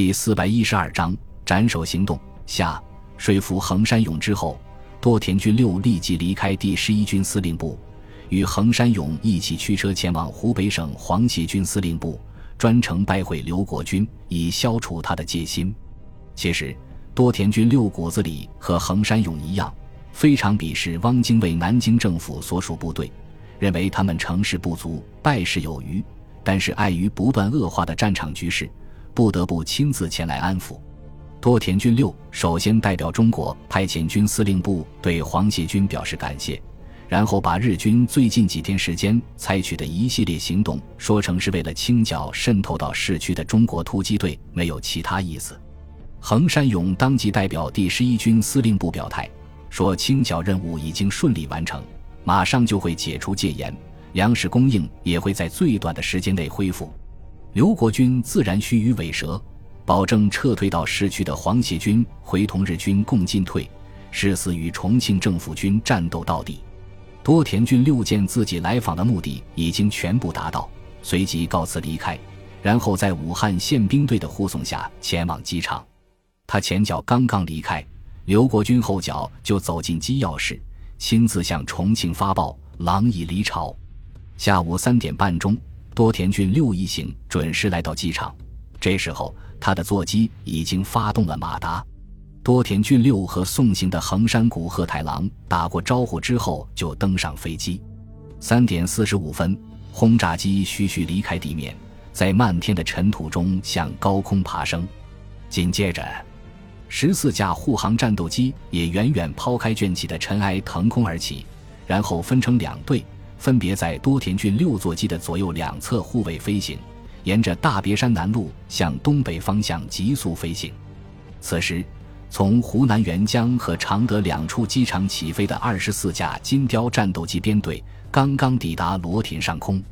第四百一十二章斩首行动下，说服横山勇之后，多田军六立即离开第十一军司令部，与横山勇一起驱车前往湖北省黄协军司令部，专程拜会刘国军，以消除他的戒心。其实，多田军六骨子里和横山勇一样，非常鄙视汪精卫南京政府所属部队，认为他们成事不足，败事有余。但是碍于不断恶化的战场局势，不得不亲自前来安抚。多田骏六首先代表中国派遣军司令部对黄协军表示感谢，然后把日军最近几天时间采取的一系列行动说成是为了清剿渗透到市区的中国突击队，没有其他意思。横山勇当即代表第十一军司令部表态，说清剿任务已经顺利完成，马上就会解除戒严。粮食供应也会在最短的时间内恢复，刘国军自然须臾尾蛇，保证撤退到市区的黄协军会同日军共进退，誓死与重庆政府军战斗到底。多田军六见自己来访的目的已经全部达到，随即告辞离开，然后在武汉宪兵队的护送下前往机场。他前脚刚刚离开，刘国军后脚就走进机要室，亲自向重庆发报：狼已离巢。下午三点半钟，多田骏六一行准时来到机场。这时候，他的座机已经发动了马达。多田骏六和送行的横山谷贺太郎打过招呼之后，就登上飞机。三点四十五分，轰炸机徐徐离开地面，在漫天的尘土中向高空爬升。紧接着，十四架护航战斗机也远远抛开卷起的尘埃，腾空而起，然后分成两队。分别在多田郡六座机的左右两侧护卫飞行，沿着大别山南路向东北方向急速飞行。此时，从湖南沅江和常德两处机场起飞的二十四架金雕战斗机编队刚刚抵达罗田上空。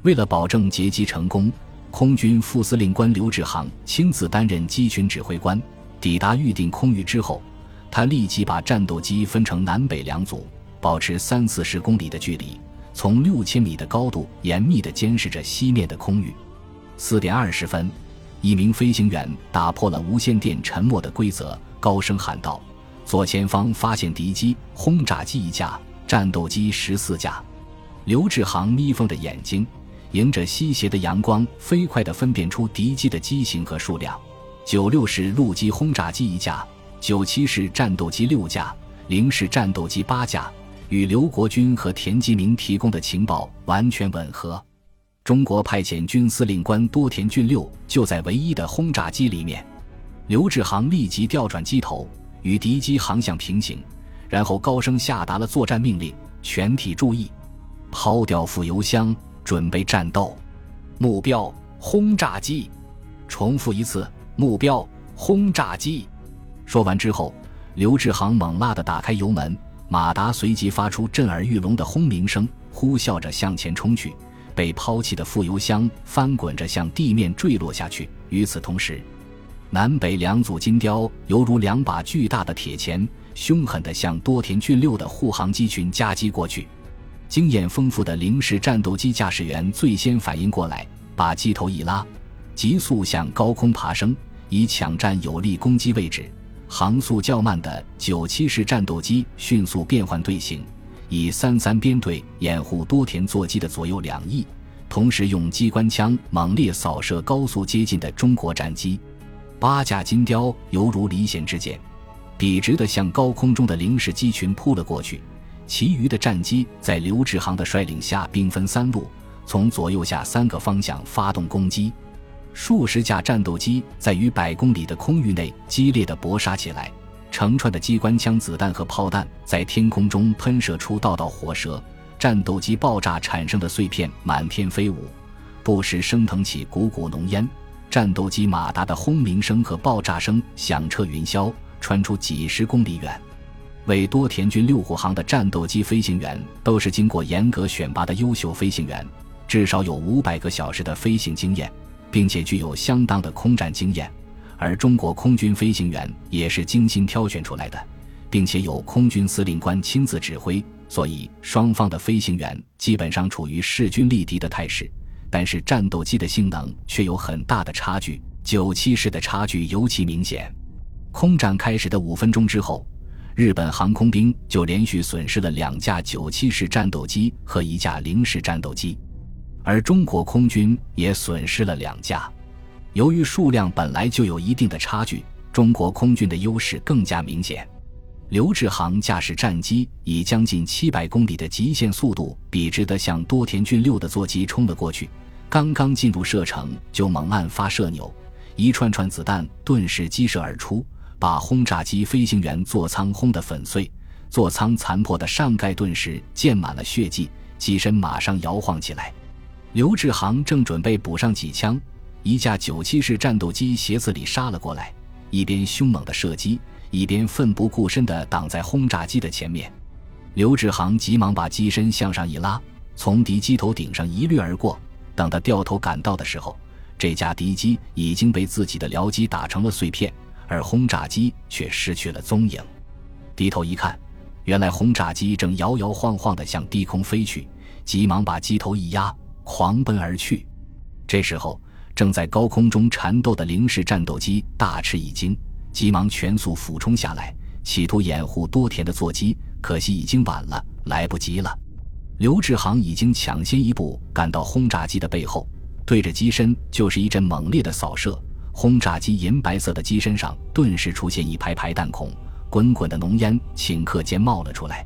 为了保证截击成功，空军副司令官刘志航亲自担任机群指挥官。抵达预定空域之后，他立即把战斗机分成南北两组，保持三四十公里的距离。从六千米的高度严密地监视着西面的空域。四点二十分，一名飞行员打破了无线电沉默的规则，高声喊道：“左前方发现敌机，轰炸机一架，战斗机十四架。”刘志航眯缝着眼睛，迎着西斜的阳光，飞快地分辨出敌机的机型和数量：九六式陆基轰炸机一架，九七式战斗机六架，零式战斗机八架。与刘国军和田基明提供的情报完全吻合。中国派遣军司令官多田骏六就在唯一的轰炸机里面。刘志航立即调转机头，与敌机航向平行，然后高声下达了作战命令：“全体注意，抛掉副油箱，准备战斗。目标轰炸机。重复一次，目标轰炸机。”说完之后，刘志航猛辣地打开油门。马达随即发出震耳欲聋的轰鸣声，呼啸着向前冲去。被抛弃的副油箱翻滚着向地面坠落下去。与此同时，南北两组金雕犹如两把巨大的铁钳，凶狠地向多田骏六的护航机群夹击过去。经验丰富的零式战斗机驾驶员最先反应过来，把机头一拉，急速向高空爬升，以抢占有利攻击位置。航速较慢的九七式战斗机迅速变换队形，以三三编队掩护多田座机的左右两翼，同时用机关枪猛烈扫射高速接近的中国战机。八架金雕犹如离弦之箭，笔直地向高空中的零式机群扑了过去。其余的战机在刘志航的率领下，兵分三路，从左右下三个方向发动攻击。数十架战斗机在逾百公里的空域内激烈的搏杀起来，成串的机关枪子弹和炮弹在天空中喷射出道道火舌，战斗机爆炸产生的碎片满天飞舞，不时升腾起股股浓烟。战斗机马达的轰鸣声和爆炸声响彻云霄，传出几十公里远。为多田军六护航的战斗机飞行员都是经过严格选拔的优秀飞行员，至少有五百个小时的飞行经验。并且具有相当的空战经验，而中国空军飞行员也是精心挑选出来的，并且有空军司令官亲自指挥，所以双方的飞行员基本上处于势均力敌的态势。但是战斗机的性能却有很大的差距，九七式的差距尤其明显。空战开始的五分钟之后，日本航空兵就连续损失了两架九七式战斗机和一架零式战斗机，而中国空军也损失了两架。由于数量本来就有一定的差距，中国空军的优势更加明显。刘志航驾驶战机以将近七百公里的极限速度，笔直地向多田骏六的座机冲了过去。刚刚进入射程，就猛按发射钮，一串串子弹顿时激射而出，把轰炸机飞行员座舱轰得粉碎。座舱残破的上盖顿时溅满了血迹，机身马上摇晃起来。刘志航正准备补上几枪，一架九七式战斗机斜刺里杀了过来，一边凶猛的射击。一边奋不顾身地挡在轰炸机的前面，刘志航急忙把机身向上一拉，从敌机头顶上一掠而过。等他掉头赶到的时候，这架敌机已经被自己的僚机打成了碎片，而轰炸机却失去了踪影。低头一看，原来轰炸机正摇摇晃晃地向低空飞去，急忙把机头一压，狂奔而去。这时候，正在高空中缠斗的零式战斗机大吃一惊。急忙全速俯冲下来，企图掩护多田的座机，可惜已经晚了，来不及了。刘志航已经抢先一步赶到轰炸机的背后，对着机身就是一阵猛烈的扫射。轰炸机银白色的机身上顿时出现一排排弹孔，滚滚的浓烟顷刻间冒了出来。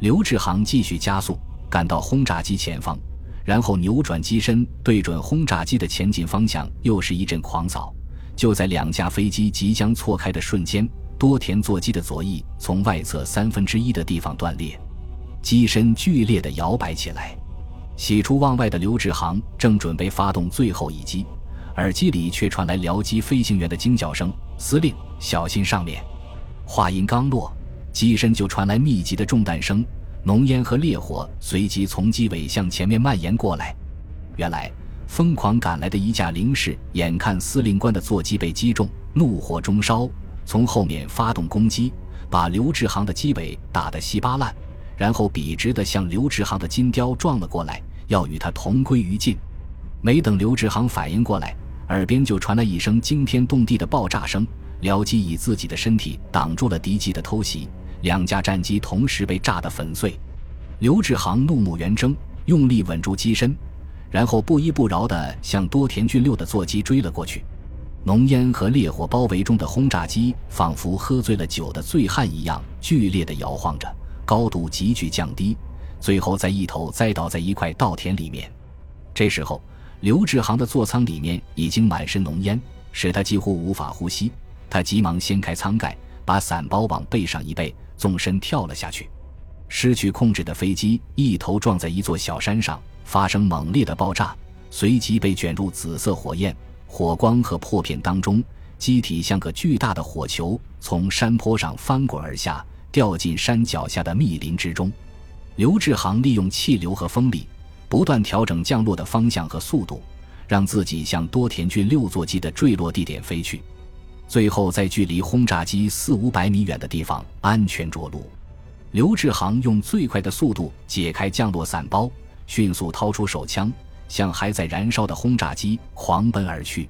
刘志航继续加速，赶到轰炸机前方，然后扭转机身，对准轰炸机的前进方向，又是一阵狂扫。就在两架飞机即将错开的瞬间，多田座机的左翼从外侧三分之一的地方断裂，机身剧烈的摇摆起来。喜出望外的刘志航正准备发动最后一击，耳机里却传来僚机飞行员的惊叫声：“司令，小心上面！”话音刚落，机身就传来密集的中弹声，浓烟和烈火随即从机尾向前面蔓延过来。原来。疯狂赶来的一架零式，眼看司令官的座机被击中，怒火中烧，从后面发动攻击，把刘志航的机尾打得稀巴烂，然后笔直地向刘志航的金雕撞了过来，要与他同归于尽。没等刘志航反应过来，耳边就传来一声惊天动地的爆炸声，僚机以自己的身体挡住了敌机的偷袭，两架战机同时被炸得粉碎。刘志航怒目圆睁，用力稳住机身。然后不依不饶地向多田骏六的座机追了过去，浓烟和烈火包围中的轰炸机仿佛喝醉了酒的醉汉一样剧烈地摇晃着，高度急剧降低，最后在一头栽倒在一块稻田里面。这时候，刘志航的座舱里面已经满是浓烟，使他几乎无法呼吸。他急忙掀开舱盖，把伞包往背上一背，纵身跳了下去。失去控制的飞机一头撞在一座小山上。发生猛烈的爆炸，随即被卷入紫色火焰、火光和破片当中，机体像个巨大的火球，从山坡上翻滚而下，掉进山脚下的密林之中。刘志航利用气流和风力，不断调整降落的方向和速度，让自己向多田郡六座机的坠落地点飞去，最后在距离轰炸机四五百米远的地方安全着陆。刘志航用最快的速度解开降落伞包。迅速掏出手枪，向还在燃烧的轰炸机狂奔而去。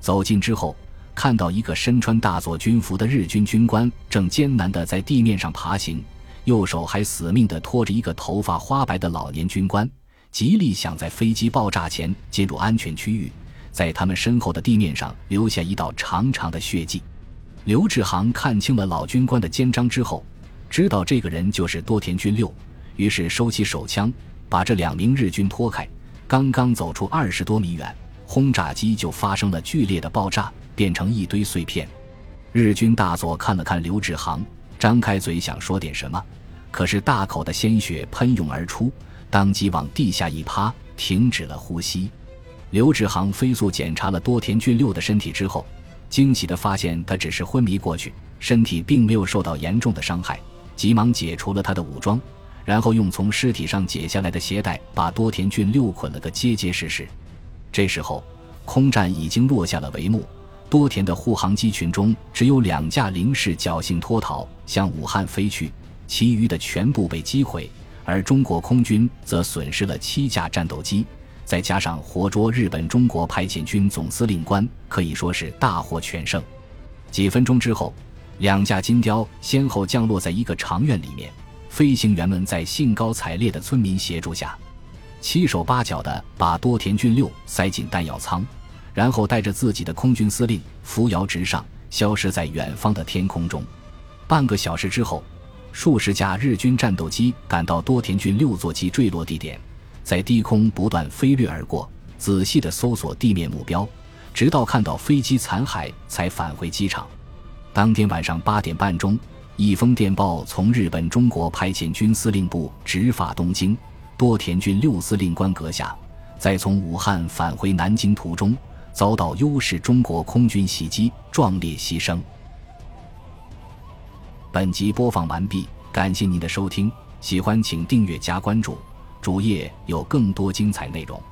走近之后，看到一个身穿大佐军服的日军军官正艰难地在地面上爬行，右手还死命地拖着一个头发花白的老年军官，极力想在飞机爆炸前进入安全区域，在他们身后的地面上留下一道长长的血迹。刘志航看清了老军官的肩章之后，知道这个人就是多田军六，于是收起手枪。把这两名日军拖开，刚刚走出二十多米远，轰炸机就发生了剧烈的爆炸，变成一堆碎片。日军大佐看了看刘志航，张开嘴想说点什么，可是大口的鲜血喷涌而出，当即往地下一趴，停止了呼吸。刘志航飞速检查了多田俊六的身体之后，惊喜地发现他只是昏迷过去，身体并没有受到严重的伤害，急忙解除了他的武装。然后用从尸体上解下来的鞋带把多田骏六捆了个结结实实。这时候，空战已经落下了帷幕。多田的护航机群中只有两架零式侥幸脱逃，向武汉飞去，其余的全部被击毁。而中国空军则损失了七架战斗机，再加上活捉日本中国派遣军总司令官，可以说是大获全胜。几分钟之后，两架金雕先后降落在一个长院里面。飞行员们在兴高采烈的村民协助下，七手八脚地把多田骏六塞进弹药舱，然后带着自己的空军司令扶摇直上，消失在远方的天空中。半个小时之后，数十架日军战斗机赶到多田骏六座机坠落地点，在低空不断飞掠而过，仔细地搜索地面目标，直到看到飞机残骸才返回机场。当天晚上八点半钟。一封电报从日本中国派遣军司令部直发东京，多田骏六司令官阁下，在从武汉返回南京途中遭到优势中国空军袭击，壮烈牺牲。本集播放完毕，感谢您的收听，喜欢请订阅加关注，主页有更多精彩内容。